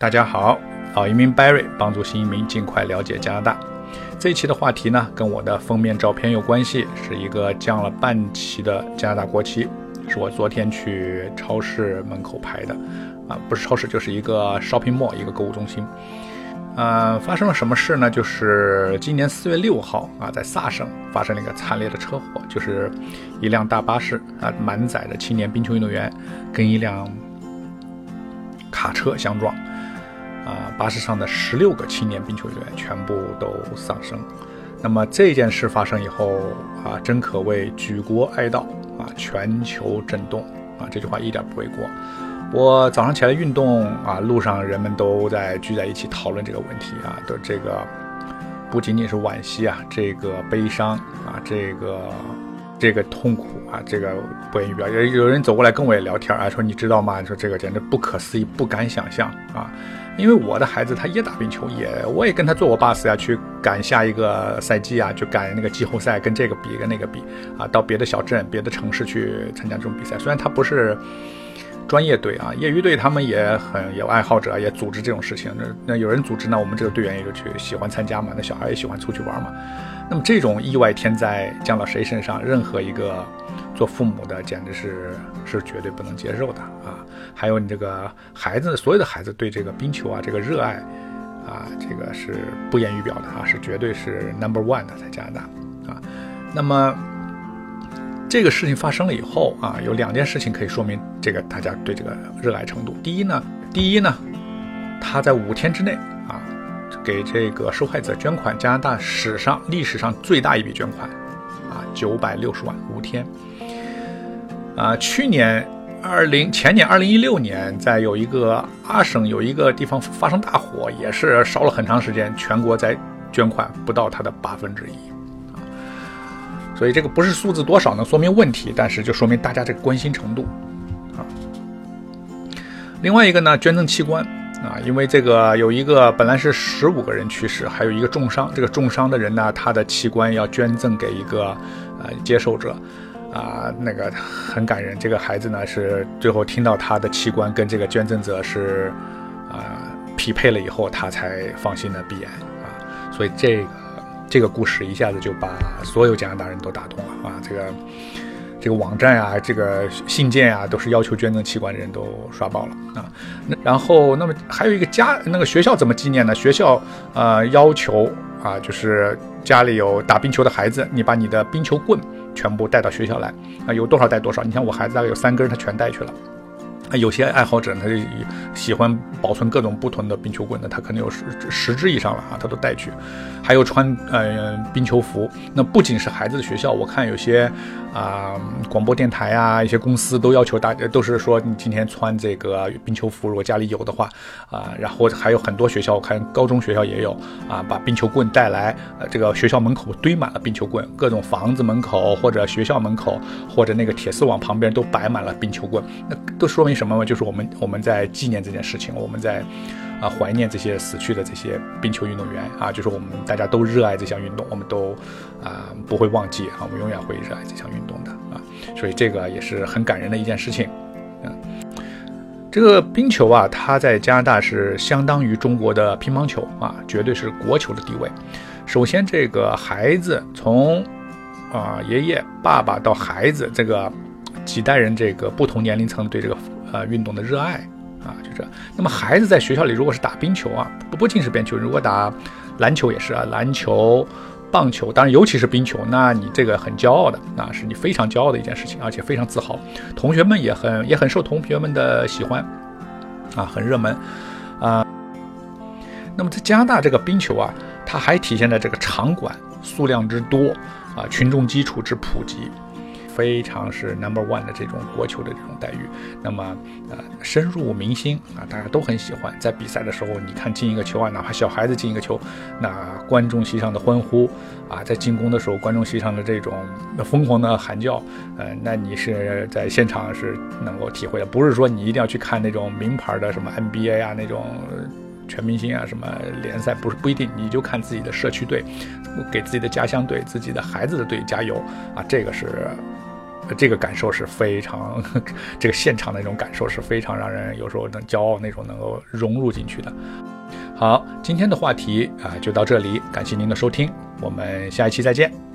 大家好，老移民 Barry 帮助新移民尽快了解加拿大。这一期的话题呢，跟我的封面照片有关系，是一个降了半旗的加拿大国旗，是我昨天去超市门口拍的，啊，不是超市，就是一个 shopping mall，一个购物中心。呃，发生了什么事呢？就是今年四月六号啊，在萨省发生了一个惨烈的车祸，就是一辆大巴士啊，满载的青年冰球运动员跟一辆卡车相撞。啊，巴士上的十六个青年冰球运动员全部都丧生。那么这件事发生以后啊，真可谓举国哀悼啊，全球震动啊。这句话一点不为过。我早上起来运动啊，路上人们都在聚在一起讨论这个问题啊，都这个不仅仅是惋惜啊，这个悲伤啊，这个这个痛苦啊，这个不言语表。有有人走过来跟我也聊天啊，说你知道吗？说这个简直不可思议，不敢想象啊。因为我的孩子他也打冰球，也我也跟他坐过巴士啊，去赶下一个赛季啊，去赶那个季后赛，跟这个比跟那个比啊，到别的小镇、别的城市去参加这种比赛。虽然他不是专业队啊，业余队他们也很有爱好者，也组织这种事情。那那有人组织，那我们这个队员也就去喜欢参加嘛。那小孩也喜欢出去玩嘛。那么这种意外天灾降到谁身上，任何一个。做父母的简直是是绝对不能接受的啊！还有你这个孩子，所有的孩子对这个冰球啊，这个热爱啊，这个是不言于表的啊，是绝对是 number one 的，在加拿大啊。那么这个事情发生了以后啊，有两件事情可以说明这个大家对这个热爱程度。第一呢，第一呢，他在五天之内啊，给这个受害者捐款，加拿大史上历史上最大一笔捐款啊，九百六十万五天。啊，去年二零前年二零一六年，在有一个阿省有一个地方发生大火，也是烧了很长时间，全国在捐款不到它的八分之一。所以这个不是数字多少能说明问题，但是就说明大家这个关心程度啊。另外一个呢，捐赠器官啊，因为这个有一个本来是十五个人去世，还有一个重伤，这个重伤的人呢，他的器官要捐赠给一个呃接受者。啊，那个很感人。这个孩子呢，是最后听到他的器官跟这个捐赠者是啊匹配了以后，他才放心的闭眼啊。所以这个这个故事一下子就把所有加拿大人都打动了啊。这个这个网站啊，这个信件啊，都是要求捐赠器官的人都刷爆了啊。那然后，那么还有一个家那个学校怎么纪念呢？学校呃要求啊，就是家里有打冰球的孩子，你把你的冰球棍。全部带到学校来啊，有多少带多少。你像我孩子大概有三根，他全带去了。啊，有些爱好者他就喜欢保存各种不同的冰球棍的，他可能有十十支以上了啊，他都带去。还有穿呃冰球服，那不仅是孩子的学校，我看有些啊广播电台啊，一些公司都要求大家都是说你今天穿这个冰球服，如果家里有的话啊，然后还有很多学校，我看高中学校也有啊，把冰球棍带来，这个学校门口堆满了冰球棍，各种房子门口或者学校门口或者那个铁丝网旁边都摆满了冰球棍，那都说明。什么就是我们我们在纪念这件事情，我们在啊怀念这些死去的这些冰球运动员啊，就是我们大家都热爱这项运动，我们都啊不会忘记啊，我们永远会热爱这项运动的啊，所以这个也是很感人的一件事情啊。这个冰球啊，它在加拿大是相当于中国的乒乓球啊，绝对是国球的地位。首先，这个孩子从啊爷爷、爸爸到孩子这个几代人，这个不同年龄层对这个。呃，运动的热爱啊，就这。那么孩子在学校里如果是打冰球啊，不不仅是冰球，如果打篮球也是啊，篮球、棒球，当然尤其是冰球，那你这个很骄傲的，那是你非常骄傲的一件事情，而且非常自豪。同学们也很也很受同学们的喜欢啊，很热门啊。那么在加拿大这个冰球啊，它还体现在这个场馆数量之多啊，群众基础之普及。非常是 number one 的这种国球的这种待遇，那么呃深入民心啊，大家都很喜欢。在比赛的时候，你看进一个球啊，哪怕小孩子进一个球，那观众席上的欢呼啊，在进攻的时候，观众席上的这种疯狂的喊叫，呃，那你是在现场是能够体会的。不是说你一定要去看那种名牌的什么 NBA 啊，那种全明星啊，什么联赛，不是不一定，你就看自己的社区队，给自己的家乡队、自己的孩子的队加油啊，这个是。这个感受是非常，这个现场的那种感受是非常让人有时候能骄傲那种能够融入进去的。好，今天的话题啊就到这里，感谢您的收听，我们下一期再见。